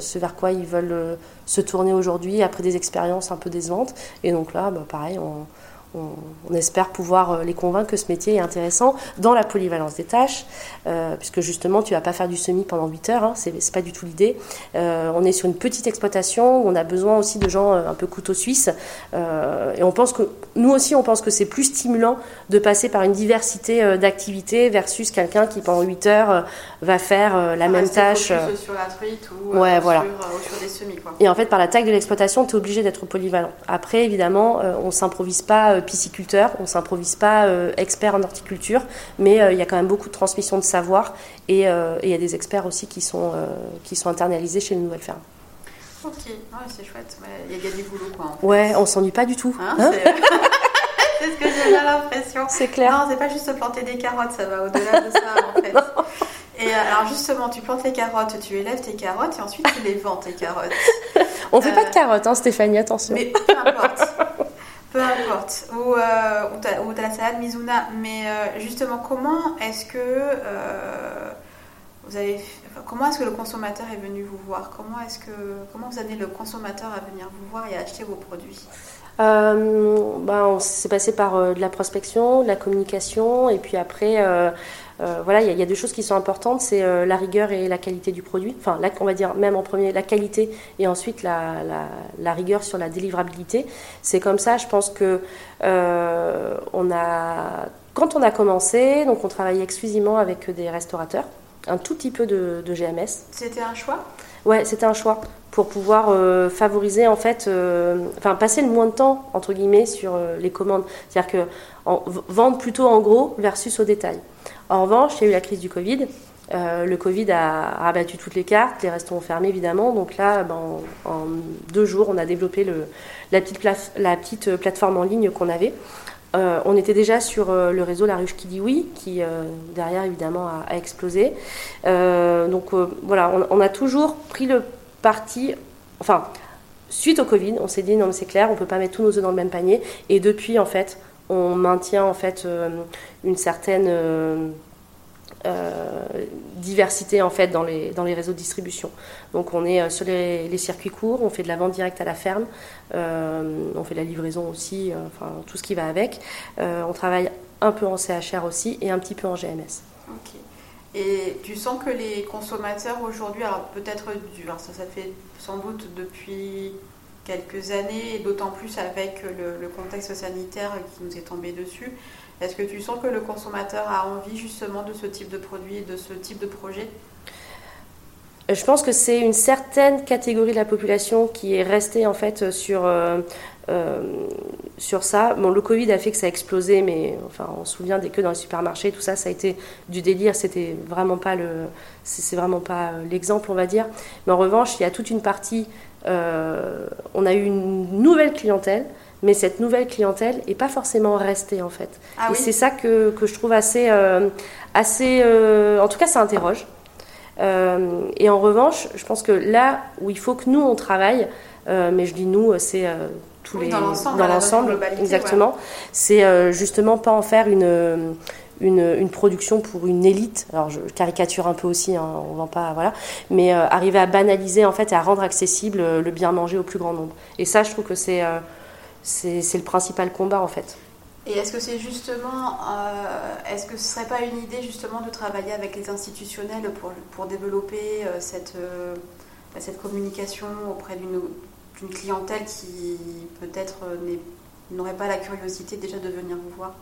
ce vers quoi ils veulent se tourner aujourd'hui après des expériences un peu décevantes. Et donc là, bah, pareil, on, on, espère pouvoir les convaincre que ce métier est intéressant dans la polyvalence des tâches, euh, puisque justement, tu vas pas faire du semi pendant 8 heures, hein, c'est pas du tout l'idée. Euh, on est sur une petite exploitation où on a besoin aussi de gens un peu couteau suisse, et on pense que, nous aussi, on pense que c'est plus stimulant de passer par une diversité d'activités versus quelqu'un qui pendant 8 heures va faire la même tâche. sur la truite ou, ouais, voilà. sur, des semis. Quoi. Et en fait, par la taille de l'exploitation, tu es obligé d'être polyvalent. Après, évidemment, on s'improvise pas pisciculteur, on s'improvise pas euh, expert en horticulture, mais euh, il y a quand même beaucoup de transmission de savoir et euh, il y a des experts aussi qui sont, qui sont internalisés chez les nouvelles fermes. Ok, c'est chouette, il y, a du boulot quoi. Ouais, on s'ennuie pas du tout. Hein, hein c'est ce que j'ai l'impression. C'est clair. Non, c'est pas juste planter des carottes, ça va au-delà de ça en fait. Et alors justement, tu plantes les carottes, tu élèves tes carottes et ensuite tu les vends tes carottes. On fait pas de carottes, hein, Stéphanie, attention. Mais peu importe. Peu importe. Ou, euh, ou tu as, la salade Mizuna. Mais euh, justement, comment est-ce que euh, vous avez, comment est-ce que le consommateur est venu vous voir? Comment est-ce que comment vous amenez le consommateur à venir vous voir et à acheter vos produits? Ben, c'est passé par de la prospection, de la communication, et puis après, euh, voilà, il y, a deux choses qui sont importantes, c'est euh, la rigueur et la qualité du produit. Enfin, on va dire même en premier la qualité et ensuite la, rigueur sur la délivrabilité. C'est comme ça, je pense que euh, on a, quand on a commencé, donc on travaillait exclusivement avec des restaurateurs, un tout petit peu de, GMS. C'était un choix? Ouais, c'était un choix pour pouvoir favoriser en fait, enfin passer le moins de temps entre guillemets sur les commandes. C'est-à-dire que vendre plutôt en gros versus au détail. En revanche, il y a eu la crise du Covid. Euh, le Covid a rabattu toutes les cartes, les restaurants ont fermé évidemment. Donc là, ben, en, deux jours, on a développé la, petite euh, plateforme en ligne qu'on avait. Euh, on était déjà sur le réseau La Ruche qui dit oui, qui derrière évidemment a, explosé. donc voilà, on, a toujours pris le parti, enfin, suite au Covid, on s'est dit non mais c'est clair, on ne peut pas mettre tous nos œufs dans le même panier. Et depuis en fait, on maintient en fait une certaine euh, euh, diversité en fait dans les, dans les réseaux de distribution. Donc on est euh, sur les, circuits courts, on fait de la vente directe à la ferme, on fait de la livraison aussi, enfin tout ce qui va avec. on travaille un peu en CHR aussi et un petit peu en GMS. Et tu sens que les consommateurs aujourd'hui, alors peut-être, ça, ça fait sans doute depuis quelques années, et d'autant plus avec le, contexte sanitaire qui nous est tombé dessus. Est-ce que tu sens que le consommateur a envie justement de ce type de produit, de ce type de projet? Je pense que c'est une certaine catégorie de la population qui est restée en fait sur, euh, euh, sur ça. Bon, le Covid a fait que ça a explosé, mais enfin, on se souvient des queues dans les supermarchés, tout ça, ça a été du délire. C'était vraiment pas le, c'est vraiment pas l'exemple, on va dire. Mais en revanche, il y a toute une partie euh, on a eu une nouvelle clientèle, mais cette nouvelle clientèle n'est pas forcément restée en fait. Ah et c'est ça que, je trouve assez, euh, assez euh, en tout cas ça interroge. et en revanche, je pense que là où il faut que nous on travaille, mais je dis nous, c'est tous les dans l'ensemble, exactement. C'est justement pas en faire une une, production pour une élite. Alors je caricature un peu aussi, hein, on vend pas, voilà, mais euh, arriver à banaliser en fait et à rendre accessible euh, le bien manger au plus grand nombre. Et ça, je trouve que c'est euh, le principal combat en fait. Et est-ce que c'est justement, est-ce que ce serait pas une idée justement de travailler avec les institutionnels pour, pour développer cette, cette communication auprès d'une clientèle qui peut-être n'aurait pas la curiosité déjà de venir vous voir?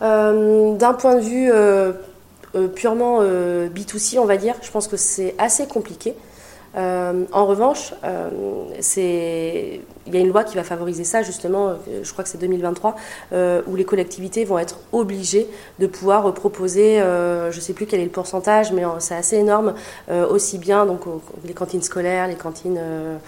D'un point de vue euh, euh, purement B2C, on va dire, je pense que c'est assez compliqué. en revanche, il y a une loi qui va favoriser ça justement, je crois que c'est 2023, où les collectivités vont être obligées de pouvoir proposer, je ne sais plus quel est le pourcentage, mais c'est assez énorme, aussi bien donc les cantines scolaires, les cantines euh,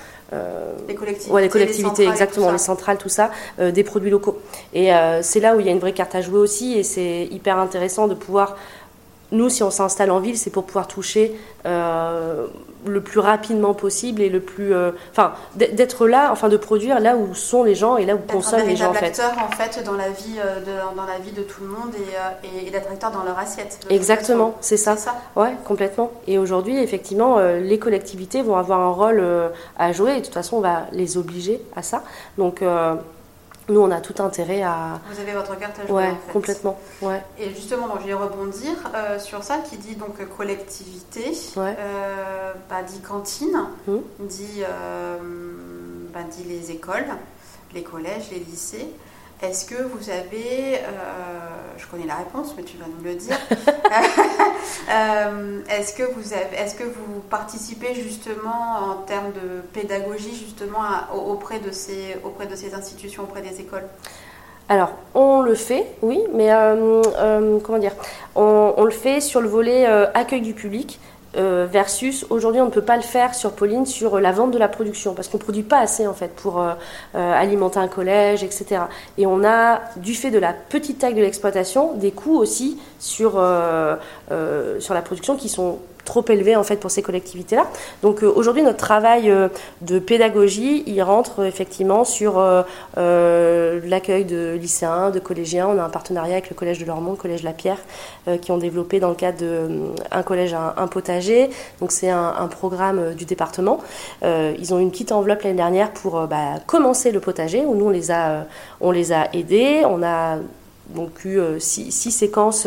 les collectivités, ouais, les collectivités exactement, les centrales, tout ça, euh, des produits locaux. Et euh, c'est là où il y a une vraie carte à jouer aussi, et c'est hyper intéressant de pouvoir nous, si on s'installe en ville, c'est pour pouvoir toucher euh, le plus rapidement possible et le plus, euh, enfin, d'être là, enfin, de produire là où sont les gens et là où consomment les gens en fait. acteur en fait dans la vie, euh, de, dans la vie de tout le monde et, et, d'être acteur dans leur assiette. Exactement, c'est ça. ça. Ouais, complètement. Et aujourd'hui, effectivement, les collectivités vont avoir un rôle à jouer et de toute façon, on va les obliger à ça. Donc nous, on a tout intérêt à. Vous avez votre carte à jouer. Ouais, complètement. Ouais. Et justement, donc, je vais rebondir euh, sur ça qui dit donc collectivité, euh, bah, dit cantine, mmh. dit, euh, bah, dit les écoles, les collèges, les lycées. Est-ce que vous avez, euh, je connais la réponse, mais tu vas nous le dire. Euh, est-ce que vous avez, est-ce que vous participez justement en termes de pédagogie justement auprès de ces, auprès de ces institutions, auprès des écoles? Alors, on le fait, oui, mais euh, comment dire? On, on, le fait sur le volet accueil du public. Euh, versus aujourd'hui on ne peut pas le faire sur Pauline sur la vente de la production parce qu'on ne produit pas assez en fait pour euh, euh, alimenter un collège etc et on a du fait de la petite taille de l'exploitation des coûts aussi sur la production qui sont trop élevé en fait pour ces collectivités-là. Donc euh, aujourd'hui notre travail euh, de pédagogie, il rentre euh, effectivement sur l'accueil de lycéens, de collégiens. On a un partenariat avec le collège de Lormont, le collège La Pierre, qui ont développé dans le cadre d'un collège un, potager. Donc c'est un, programme du département. ils ont une petite enveloppe l'année dernière pour bah, commencer le potager où nous on les a on les a aidés. On a donc eu six, six séquences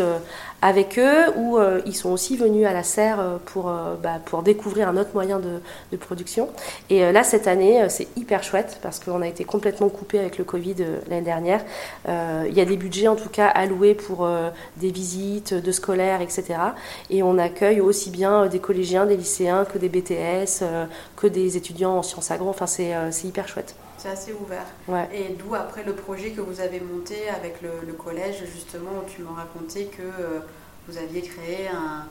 avec eux, où euh, ils sont aussi venus à la serre euh, pour, euh, bah, pour découvrir un autre moyen de, production. Et là, cette année, c'est hyper chouette parce qu'on a été complètement coupé avec le Covid l'année dernière. Il y a des budgets en tout cas alloués pour des visites de scolaires, etc. Et on accueille aussi bien des collégiens, des lycéens que des BTS, que des étudiants en sciences agro. Enfin, c'est hyper chouette. C'est assez ouvert. Ouais. Et d'où après le projet que vous avez monté avec le, le collège, justement, où tu m'as raconté que vous aviez créé un,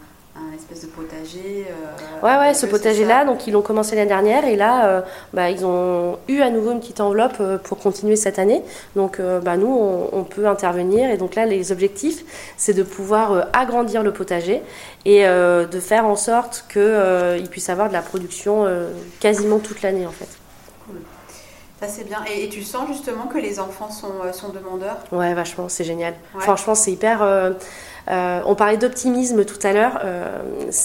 espèce de potager. Euh, ouais, ouais, ce potager-là, donc ils l'ont commencé l'année dernière et là, euh, bah, ils ont eu à nouveau une petite enveloppe euh, pour continuer cette année. Donc, bah, nous, on, peut intervenir et donc là, les objectifs, c'est de pouvoir agrandir le potager et de faire en sorte qu'il puisse avoir de la production quasiment toute l'année en fait. Ça c'est bien. Et, tu sens justement que les enfants sont, sont demandeurs? Ouais, vachement, c'est génial. Franchement, c'est hyper euh, on parlait d'optimisme tout à l'heure. Euh,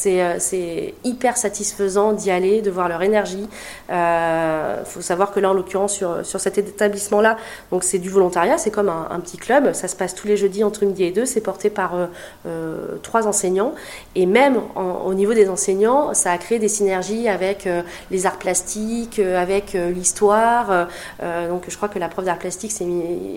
euh, c'est hyper satisfaisant d'y aller, de voir leur énergie. Il faut savoir que là, en l'occurrence, sur, cet établissement-là, donc c'est du volontariat, c'est comme un, petit club. Ça se passe tous les jeudis entre midi et deux. C'est porté par trois enseignants. Et même au niveau des enseignants, ça a créé des synergies avec les arts plastiques, avec l'histoire. donc je crois que la prof d'art plastique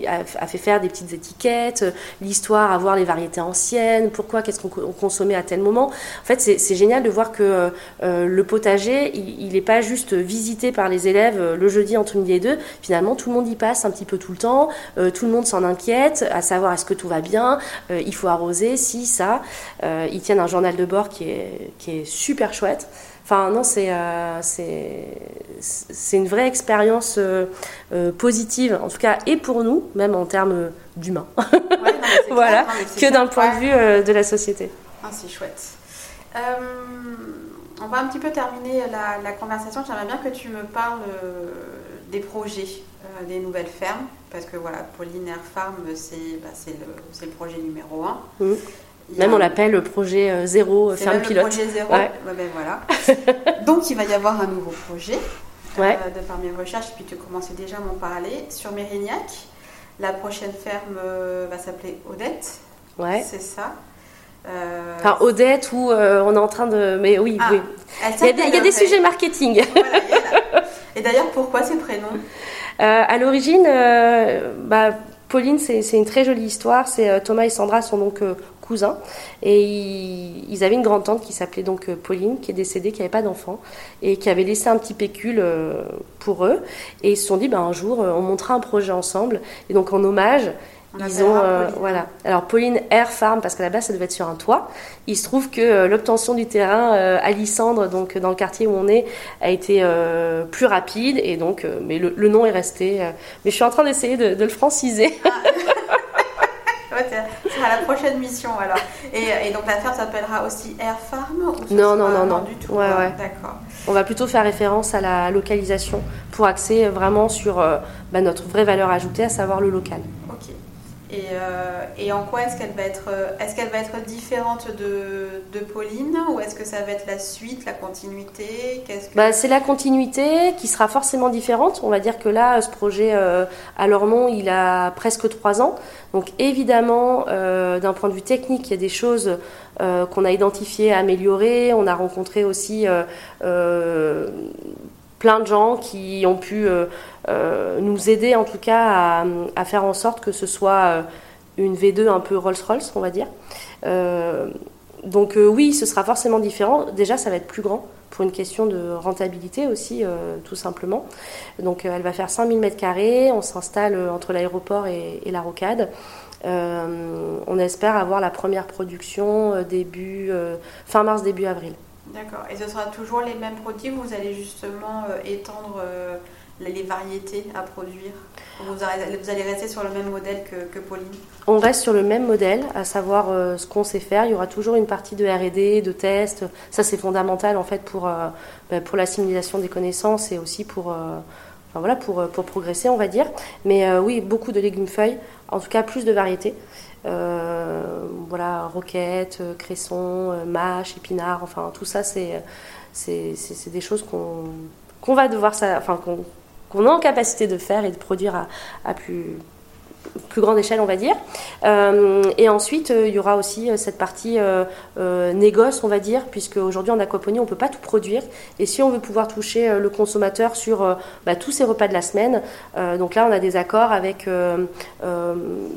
a, a, fait faire des petites étiquettes, l'histoire, à voir les variétés anciennes pourquoi, qu'est-ce qu'on consommait à tel moment. En fait, c'est génial de voir que euh, le potager, il n'est pas juste visité par les élèves euh, le jeudi entre midi et deux. Finalement, tout le monde y passe un petit peu tout le temps. Euh, tout le monde s'en inquiète, à savoir est-ce que tout va bien, il faut arroser, si, ça. ils tiennent un journal de bord qui est super chouette. Enfin, non, c'est c'est une vraie expérience positive, en tout cas, et pour nous, même en termes d'humains. voilà, que d'un point de vue euh, de la société. Ah, c'est chouette. Euh, on va un petit peu terminer la, conversation. J'aimerais bien que tu me parles euh, des projets des nouvelles fermes, parce que voilà, Pauline Air Farm, c'est bah, le, le, projet numéro un. Mmh. Même on l'appelle le projet zéro ferme pilote. Le projet zéro. Ouais. ben voilà. Donc il va y avoir un nouveau projet ouais. de par mes recherches, puis tu commençais déjà à m'en parler sur Mérignac. La prochaine ferme euh, va s'appeler Odette. Ouais. C'est ça. Euh, enfin, Odette, ou euh, on est en train de. Mais oui, ah, oui. Il y a, des, sujets marketing. Et d'ailleurs, pourquoi ces prénoms À l'origine, bah, Pauline, c'est une très jolie histoire. C'est Thomas et Sandra sont donc cousins. Et ils, avaient une grande tante qui s'appelait donc euh, Pauline, qui est décédée, qui n'avait pas d'enfant, et qui avait laissé un petit pécule euh, pour eux. Et ils se sont dit, ben, un jour, euh, on montera un projet ensemble. Et donc, en hommage, ils ont voilà. Alors Pauline Air Farm parce qu'à la base ça devait être sur un toit. Il se trouve que l'obtention du terrain à Lissandre, donc dans le quartier où on est, a été plus rapide et donc mais le, nom est resté. mais je suis en train d'essayer de, le franciser. Ah. c'est la prochaine mission alors. Et, donc la ferme s'appellera aussi Air Farm Non, non, non, non. Du tout. Ouais, ouais. D'accord. On va plutôt faire référence à la localisation pour axer vraiment sur euh, bah, notre vraie valeur ajoutée, à savoir le local. Euh, et, en quoi est-ce qu'elle va être, euh, est-ce qu'elle va être différente de, Pauline ou est-ce que ça va être la suite, la continuité? Bah, C'est la continuité qui sera forcément différente. On va dire que là, ce projet euh, à Lormont, il a presque trois ans. Donc évidemment, d'un point de vue technique, il y a des choses qu'on a identifiées, améliorées. On a rencontré aussi plein de gens qui ont pu euh, euh, nous aider en tout cas à, faire en sorte que ce soit euh, une V2 un peu Rolls-Royce, on va dire. donc oui, ce sera forcément différent. Déjà, ça va être plus grand pour une question de rentabilité aussi, tout simplement. Donc elle va faire 5000 m2, on s'installe entre l'aéroport et, la rocade. on espère avoir la première production début, fin mars, début avril. D'accord. Et ce sera toujours les mêmes produits ou vous allez justement euh, étendre euh, les variétés à produire vous, allez rester sur le même modèle que, Pauline On reste sur le même modèle, à savoir euh, ce qu'on sait faire. Il y aura toujours une partie de RD, de test. Ça, c'est fondamental en fait pour, bah, pour l'assimilation des connaissances et aussi pour, enfin, voilà, pour, pour progresser, on va dire. Mais oui, beaucoup de légumes feuilles, en tout cas plus de variétés. Euh, voilà, roquettes, euh, cressons, euh, mâches, épinards, enfin tout ça, c'est des choses qu'on va devoir, enfin est en capacité de faire et de produire à, à plus plus grande échelle, on va dire. Euh, et ensuite, euh, il y aura aussi euh, cette partie négoce, on va dire, puisque aujourd'hui en aquaponie, on ne peut pas tout produire. Et si on veut pouvoir toucher le consommateur sur bah, tous ses repas de la semaine, donc là, on a des accords avec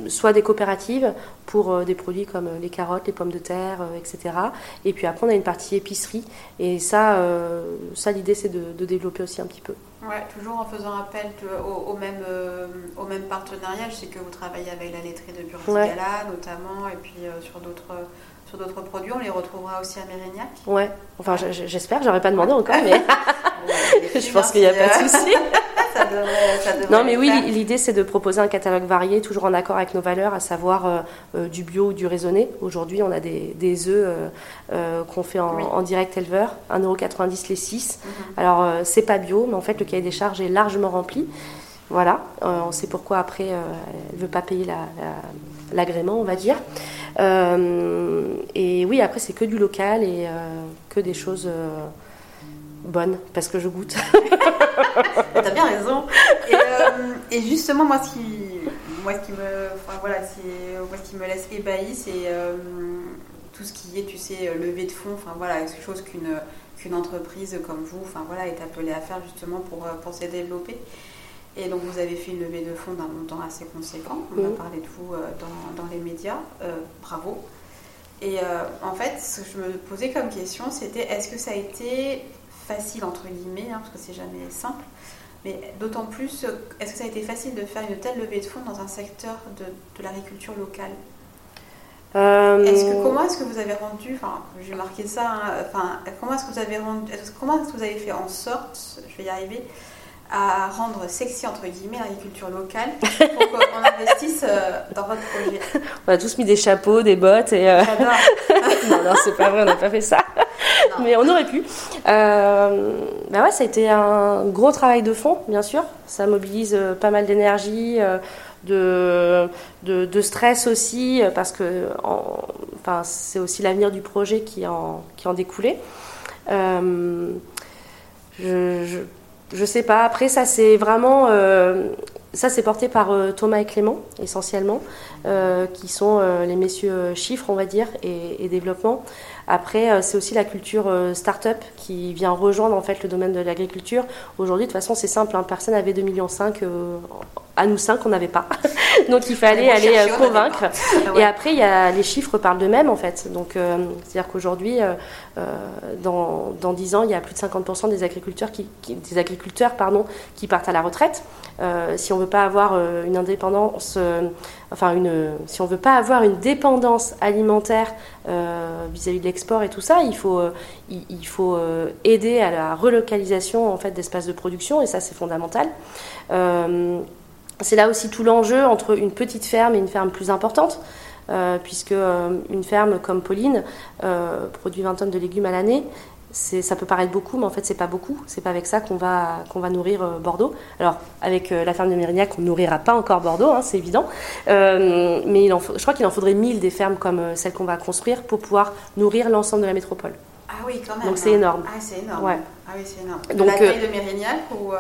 soit des coopératives pour des produits comme les carottes, les pommes de terre, etc. Et puis après, on a une partie épicerie. Et ça, ça l'idée, c'est de développer aussi un petit peu. Ouais, toujours en faisant appel au, même, euh, au même partenariat. Je sais que vous travaillez avec la laiterie de Burtigala notamment, et puis euh, sur d'autres sur d'autres produits. On les retrouvera aussi à Mérignac. Ouais, enfin j'espère, j'aurais pas demandé encore, mais je pense qu'il n'y a pas de souci. non, mais oui, l'idée c'est de proposer un catalogue varié, toujours en accord avec nos valeurs, à savoir euh, euh, du bio ou du raisonné. Aujourd'hui, on a des, des œufs euh, qu'on fait en, direct éleveur, 1,90€ les 6. Mhm. Alors, c'est pas bio, mais en fait, le cahier des charges est largement rempli. Voilà, on sait pourquoi après, elle ne veut pas payer l'agrément, on va dire. et oui, après, c'est que du local et que des choses bonne parce que je goûte. T'as bien raison. Euh, et, justement, moi, ce qui, moi, ce qui me, enfin, voilà, moi, qui me laisse ébahi, c'est euh, tout ce qui est, tu sais, levée de fonds. Enfin voilà, quelque chose qu'une qu'une entreprise comme vous, voilà, est appelée à faire justement euh, pour se développer. Et donc vous avez fait une levée de fonds d'un montant assez conséquent. On a parlé de vous dans, dans les médias. bravo. Et en fait, ce que je me posais comme question, c'était est-ce que ça a été facile, entre guillemets, hein, parce que c'est jamais simple. Mais d'autant plus, est-ce que ça a été facile de faire une telle levée de fonds dans un secteur de, de l'agriculture locale? Euh, est-ce que, comment est-ce que vous avez rendu, enfin, j'ai marqué ça, hein, enfin, comment est-ce que vous avez rendu, comment est-ce que vous avez fait en sorte, je vais y arriver, à rendre sexy entre guillemets l'agriculture locale pour qu'on investisse euh, dans votre projet On a tous mis des chapeaux, des bottes et. Euh... non, non, c'est pas vrai, on n'a pas fait ça. Mais on aurait pu. Euh, bah ouais, ça a été un gros travail de fond, bien sûr. Ça mobilise euh, pas mal d'énergie, de, de, stress aussi, parce que enfin, c'est aussi l'avenir du projet qui en, qui en découlait. je, je je sais pas. Après, ça c'est vraiment, euh, ça c'est porté par euh, Thomas et Clément essentiellement, euh, qui sont les messieurs chiffres, on va dire, et, développement. Après, c'est aussi la culture start-up qui vient rejoindre en fait le domaine de l'agriculture. Aujourd'hui, de toute façon, c'est simple. Hein, personne n'avait 2,5 millions à nous cinq, on n'avait pas. Donc il fallait aller euh, convaincre. Et après, il y a, les chiffres parlent d'eux-mêmes en fait. Donc euh, c'est-à-dire qu'aujourd'hui, euh, dans, dans 10 ans, il y a plus de 50% des agriculteurs qui, des agriculteurs pardon, qui partent à la retraite. si on veut pas avoir une indépendance, enfin une, si on veut pas avoir une dépendance alimentaire vis-à-vis de l'export et tout ça, il faut, il, faut aider à la relocalisation en fait d'espaces de production et ça c'est fondamental c'est là aussi tout l'enjeu entre une petite ferme et une ferme plus importante. puisque une ferme comme Pauline produit 20 tonnes de légumes à l'année ça peut paraître beaucoup, mais en fait, c'est pas beaucoup. C'est pas avec ça qu'on va, qu'on va nourrir euh, Bordeaux. Alors, avec euh, la ferme de Mérignac, on ne nourrira pas encore Bordeaux, hein, c'est évident. Euh, mais il en je crois qu'il en faudrait 1000 des fermes comme celle qu'on va construire pour pouvoir nourrir l'ensemble de la métropole. Ah oui, quand même. Donc c'est énorme. Ah, c'est énorme. Ouais. Ah oui, c'est énorme. Donc, la taille de Mérignac ou.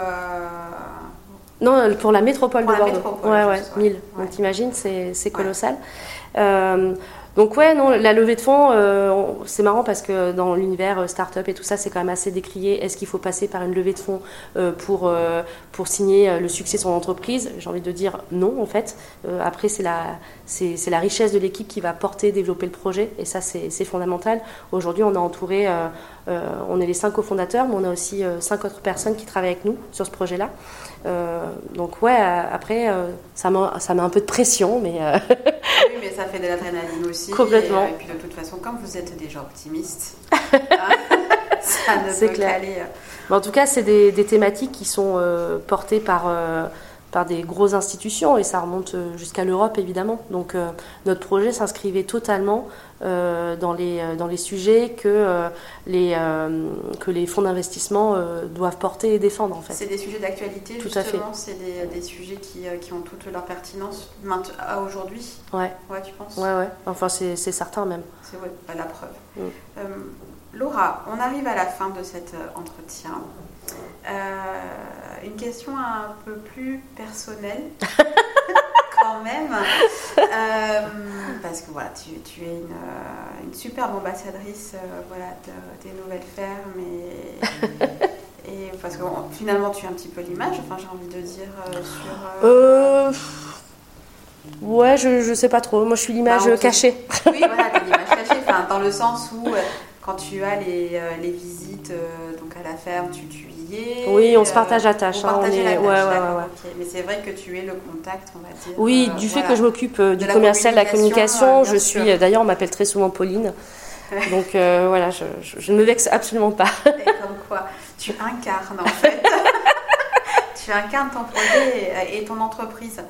Non, pour la métropole de Bordeaux. ouais, ouais, 1000. Donc t'imagines, c'est colossal. Donc ouais, non, la levée de fonds, euh, c'est marrant parce que dans l'univers euh, start-up et tout ça, c'est quand même assez décrié. Est-ce qu'il faut passer par une levée de fonds euh, pour, pour signer le succès de son entreprise? J'ai envie de dire non, en fait. après, c'est la, c'est, la richesse de l'équipe qui va porter, développer le projet, et ça, c'est, fondamental. Aujourd'hui, on a entouré, on est les cinq cofondateurs, mais on a aussi cinq autres personnes qui travaillent avec nous sur ce projet-là. Donc ouais, après, ça, met, ça met un peu de pression, mais... oui, mais ça fait de l'adrénaline aussi. Complètement. Et, puis de toute façon, comme vous êtes des gens optimistes, hein, ça ne peut clair. Euh. en tout cas, c'est des, thématiques qui sont euh, portées par, euh, par des grosses institutions et ça remonte jusqu'à l'Europe évidemment. Donc notre projet s'inscrivait totalement dans, les, dans les sujets que, les, que les fonds d'investissement doivent porter et défendre en fait. C'est des sujets d'actualité justement, c'est des, des, sujets qui, qui, ont toute leur pertinence à aujourd'hui. Ouais. Ouais, tu penses? Ouais, ouais. Enfin, c'est certain même. C'est ouais, la preuve. Mm. Laura, on arrive à la fin de cet entretien. Euh, une question un peu plus personnelle, quand même. Euh, parce que voilà, tu, tu es une, euh, une, superbe ambassadrice voilà, des nouvelles fermes. Et, et parce que finalement, tu es un petit peu l'image, enfin, j'ai envie de dire, sur. Ouais, je, je sais pas trop. Moi, je suis l'image bah, cachée. Oui, voilà, l'image cachée. Enfin, dans le sens où, quand tu as les, les visites donc à la ferme, tu, tu oui, on se partage la tâche. Hein, on est... ouais, ouais, Mais c'est vrai que tu es le contact, on va dire. Oui, euh, du fait que je m'occupe euh, du commercial, de la communication, je suis. D'ailleurs, on m'appelle très souvent Pauline. Donc euh, voilà, je, je, ne me vexe absolument pas. Et comme quoi, tu incarnes en fait. tu incarnes ton projet et, ton entreprise.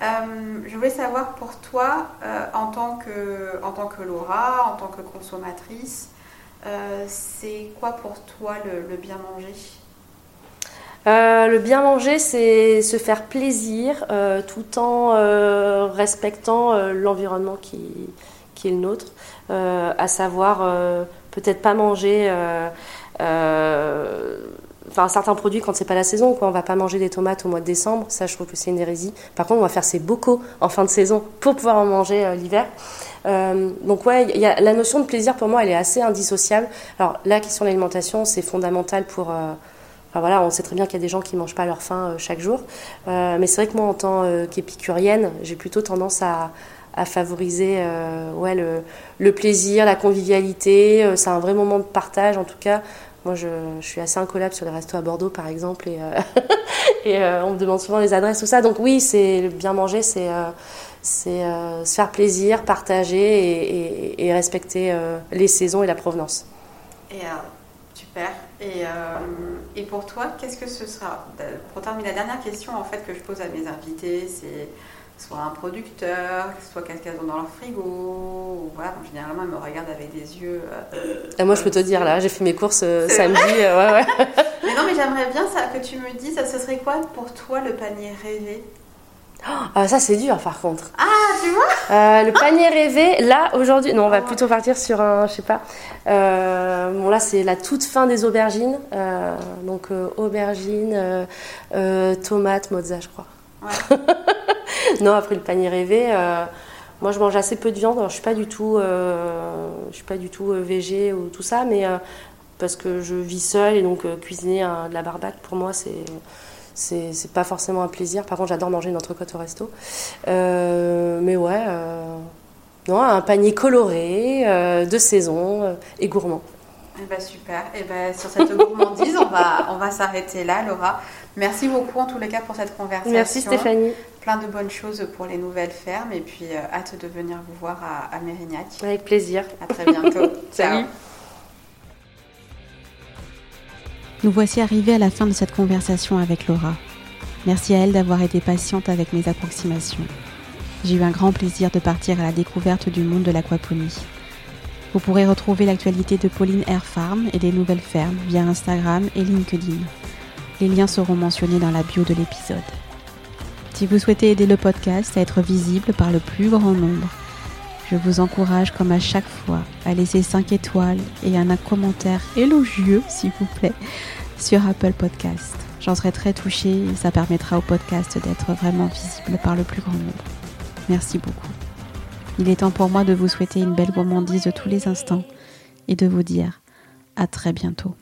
je voulais savoir pour toi, en, tant que, en tant que Laura, en tant que consommatrice, c'est quoi pour toi le, le bien manger? Euh, le bien manger, c'est se faire plaisir euh, tout en euh, respectant l'environnement qui, est le nôtre, à savoir peut-être pas manger certains produits quand c'est pas la saison quoi. On va pas manger des tomates au mois de décembre ça je trouve que c'est une hérésie. Par contre on va faire ses bocaux en fin de saison pour pouvoir en manger l'hiver. Donc ouais la notion de plaisir pour moi elle est assez indissociable. Alors la question de l'alimentation c'est fondamental pour voilà, on sait très bien qu'il y a des gens qui ne mangent pas leur faim euh, chaque jour. Euh, mais c'est vrai que moi, en tant euh, qu'épicurienne, j'ai plutôt tendance à, favoriser ouais, le, plaisir, la convivialité. c'est un vrai moment de partage, en tout cas. Moi, je, suis assez incollable sur les restos à Bordeaux, par exemple, et, et on me demande souvent les adresses, tout ça. Donc oui, c'est bien manger, c'est se faire plaisir, partager et, respecter les saisons et la provenance. Et super. Et, euh, et pour toi, qu'est-ce que ce sera Pour terminer, la dernière question en fait que je pose à mes invités, c'est soit un producteur, soit quelqu'un dans leur frigo. Ou voilà, généralement, ils me regardent avec des yeux. Euh, moi, je peux te dire, là, j'ai fait mes courses euh, samedi. ouais, ouais. mais non, mais j'aimerais bien ça, que tu me dises, ce serait quoi pour toi le panier rêvé? Ah, ça, c'est dur par contre. Ah, tu vois euh, Le panier rêvé, là, aujourd'hui, non, on va plutôt partir sur un, je sais pas. Euh, bon, là, c'est la toute fin des aubergines. Euh, donc, aubergines, tomates, mozza, je crois. Ouais. non, après le panier rêvé, moi, je mange assez peu de viande. Alors, je suis pas du tout, je suis pas du tout végé ou tout ça, mais parce que je vis seule et donc cuisiner de la barbac, pour moi, c'est c'est pas forcément un plaisir. Par contre, j'adore manger une entrecôte au resto. Euh, mais ouais, euh, non, un panier coloré, euh, de saison et gourmand. Eh ben, super. Et eh ben, sur cette gourmandise, on va, on va s'arrêter là, Laura. Merci beaucoup en tous les cas pour cette conversation. Merci Stéphanie. Plein de bonnes choses pour les nouvelles fermes et puis hâte de venir vous voir à, à Mérignac. Avec plaisir. À très bientôt. Salut. Nous voici arrivés à la fin de cette conversation avec Laura. Merci à elle d'avoir été patiente avec mes approximations. J'ai eu un grand plaisir de partir à la découverte du monde de l'aquaponie. Vous pourrez retrouver l'actualité de Pauline Air Farm et des nouvelles fermes via Instagram et LinkedIn. Les liens seront mentionnés dans la bio de l'épisode. Si vous souhaitez aider le podcast à être visible par le plus grand nombre, je vous encourage comme à chaque fois à laisser 5 étoiles et un commentaire élogieux s'il vous plaît sur Apple Podcast. J'en serai très touchée et ça permettra au podcast d'être vraiment visible par le plus grand nombre. Merci beaucoup. Il est temps pour moi de vous souhaiter une belle gourmandise de tous les instants et de vous dire à très bientôt.